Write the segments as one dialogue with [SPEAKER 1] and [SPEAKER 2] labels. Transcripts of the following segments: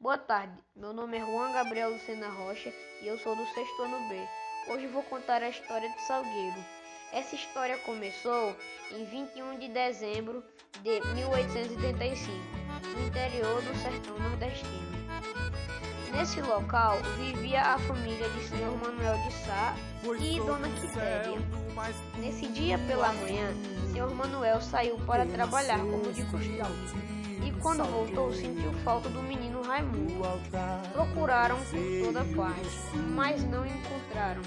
[SPEAKER 1] Boa tarde, meu nome é Juan Gabriel Lucena Rocha e eu sou do sexto ano B. Hoje vou contar a história de Salgueiro. Essa história começou em 21 de dezembro de 1885, no interior do sertão nordestino. Nesse local vivia a família de Senhor Manuel de Sá e Dona Quitéria. Nesse dia pela manhã, Senhor Manuel saiu para trabalhar como de costume quando voltou sentiu falta do menino Raimundo. Procuraram por toda parte, mas não encontraram.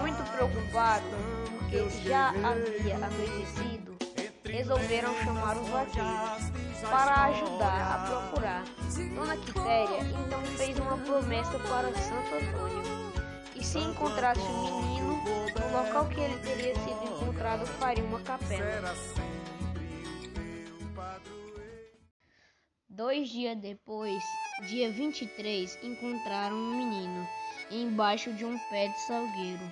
[SPEAKER 1] Muito preocupados, porque já havia anoitecido, resolveram chamar os vaqueiros para ajudar a procurar. Dona Quitéria então fez uma promessa para Santo Antônio, que se encontrasse o menino no local que ele teria sido encontrado, faria uma capela. Dois dias depois, dia 23, encontraram um menino embaixo de um pé de salgueiro.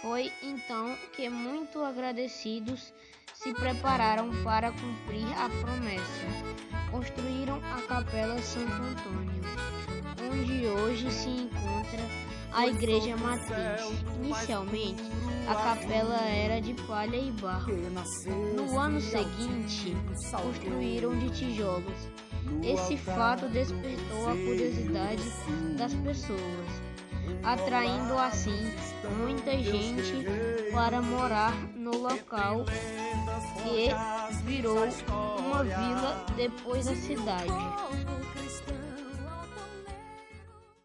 [SPEAKER 1] Foi então que, muito agradecidos, se prepararam para cumprir a promessa. Construíram a Capela Santo Antônio, onde hoje se encontra a Igreja Matriz. Inicialmente, a capela era de palha e barro. No ano seguinte, construíram de tijolos esse fato despertou a curiosidade das pessoas, atraindo assim muita gente para morar no local que virou uma vila depois da cidade.